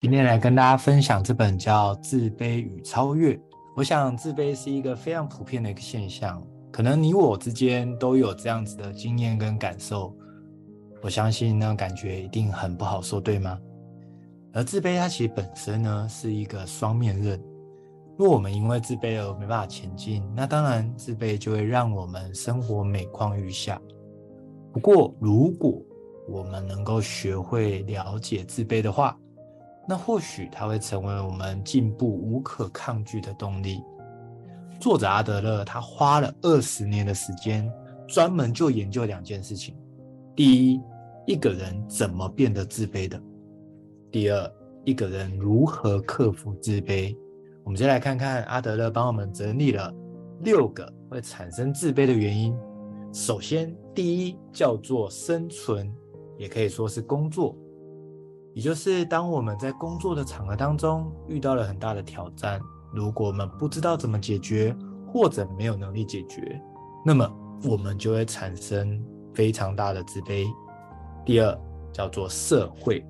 今天来跟大家分享这本叫《自卑与超越》。我想，自卑是一个非常普遍的一个现象，可能你我之间都有这样子的经验跟感受。我相信那感觉一定很不好受，对吗？而自卑它其实本身呢是一个双面刃。若我们因为自卑而没办法前进，那当然自卑就会让我们生活每况愈下。不过，如果我们能够学会了解自卑的话，那或许它会成为我们进步无可抗拒的动力。作者阿德勒他花了二十年的时间，专门就研究两件事情：第一，一个人怎么变得自卑的；第二，一个人如何克服自卑。我们先来看看阿德勒帮我们整理了六个会产生自卑的原因。首先，第一叫做生存，也可以说是工作。也就是当我们在工作的场合当中遇到了很大的挑战，如果我们不知道怎么解决，或者没有能力解决，那么我们就会产生非常大的自卑。第二叫做社会，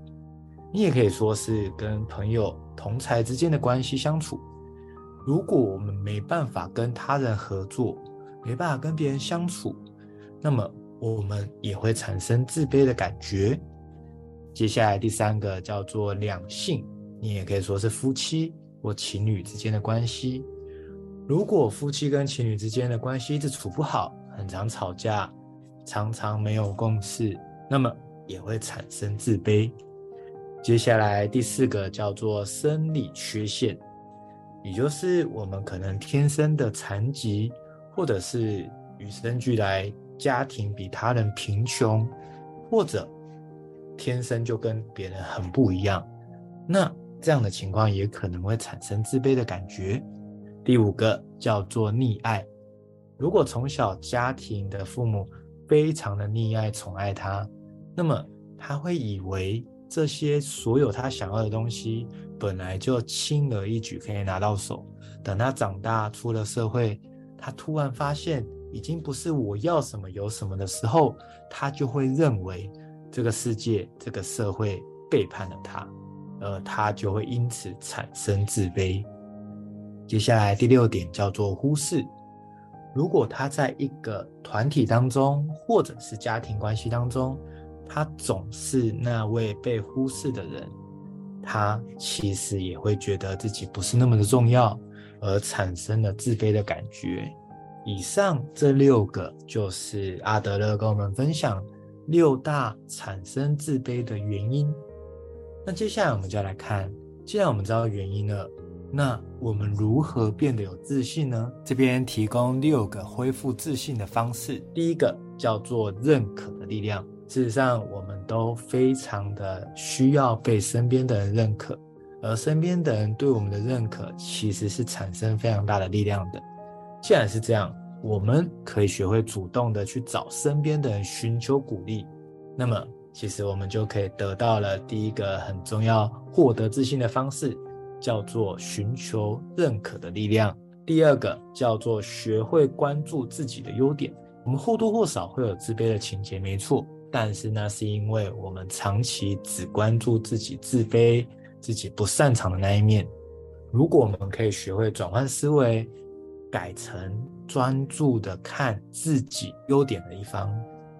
你也可以说是跟朋友、同才之间的关系相处。如果我们没办法跟他人合作，没办法跟别人相处，那么我们也会产生自卑的感觉。接下来第三个叫做两性，你也可以说是夫妻或情侣之间的关系。如果夫妻跟情侣之间的关系一直处不好，很常吵架，常常没有共识，那么也会产生自卑。接下来第四个叫做生理缺陷，也就是我们可能天生的残疾，或者是与生俱来家庭比他人贫穷，或者。天生就跟别人很不一样，那这样的情况也可能会产生自卑的感觉。第五个叫做溺爱，如果从小家庭的父母非常的溺爱宠爱他，那么他会以为这些所有他想要的东西本来就轻而易举可以拿到手。等他长大出了社会，他突然发现已经不是我要什么有什么的时候，他就会认为。这个世界，这个社会背叛了他，而他就会因此产生自卑。接下来第六点叫做忽视。如果他在一个团体当中，或者是家庭关系当中，他总是那位被忽视的人，他其实也会觉得自己不是那么的重要，而产生了自卑的感觉。以上这六个就是阿德勒跟我们分享。六大产生自卑的原因。那接下来我们就要来看，既然我们知道原因了，那我们如何变得有自信呢？这边提供六个恢复自信的方式。第一个叫做认可的力量。事实上，我们都非常的需要被身边的人认可，而身边的人对我们的认可，其实是产生非常大的力量的。既然是这样。我们可以学会主动的去找身边的人寻求鼓励，那么其实我们就可以得到了第一个很重要获得自信的方式，叫做寻求认可的力量。第二个叫做学会关注自己的优点。我们或多或少会有自卑的情节，没错，但是那是因为我们长期只关注自己自卑、自己不擅长的那一面。如果我们可以学会转换思维，改成专注的看自己优点的一方，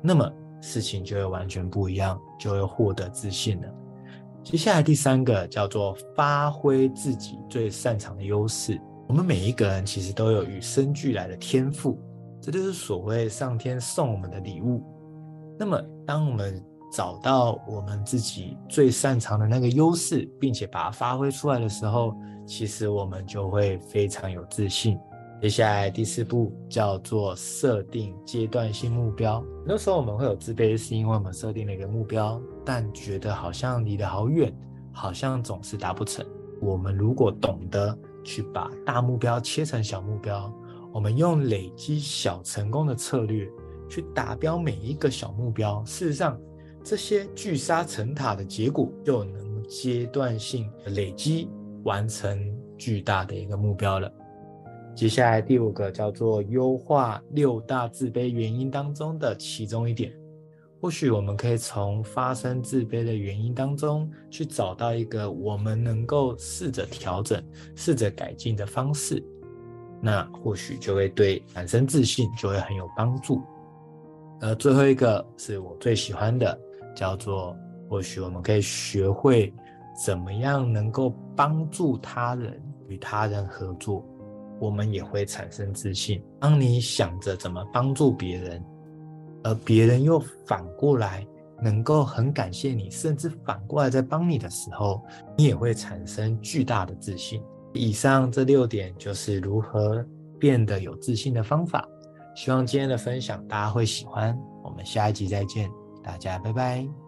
那么事情就会完全不一样，就会获得自信了。接下来第三个叫做发挥自己最擅长的优势。我们每一个人其实都有与生俱来的天赋，这就是所谓上天送我们的礼物。那么当我们找到我们自己最擅长的那个优势，并且把它发挥出来的时候，其实我们就会非常有自信。接下来第四步叫做设定阶段性目标。很多时候我们会有自卑，是因为我们设定了一个目标，但觉得好像离得好远，好像总是达不成。我们如果懂得去把大目标切成小目标，我们用累积小成功的策略去达标每一个小目标，事实上这些聚沙成塔的结果就能阶段性累积，完成巨大的一个目标了。接下来第五个叫做优化六大自卑原因当中的其中一点。或许我们可以从发生自卑的原因当中，去找到一个我们能够试着调整、试着改进的方式。那或许就会对产生自信就会很有帮助。而最后一个是我最喜欢的，叫做或许我们可以学会怎么样能够帮助他人，与他人合作，我们也会产生自信。当你想着怎么帮助别人，而别人又反过来能够很感谢你，甚至反过来在帮你的时候，你也会产生巨大的自信。以上这六点就是如何变得有自信的方法。希望今天的分享大家会喜欢。我们下一集再见，大家拜拜。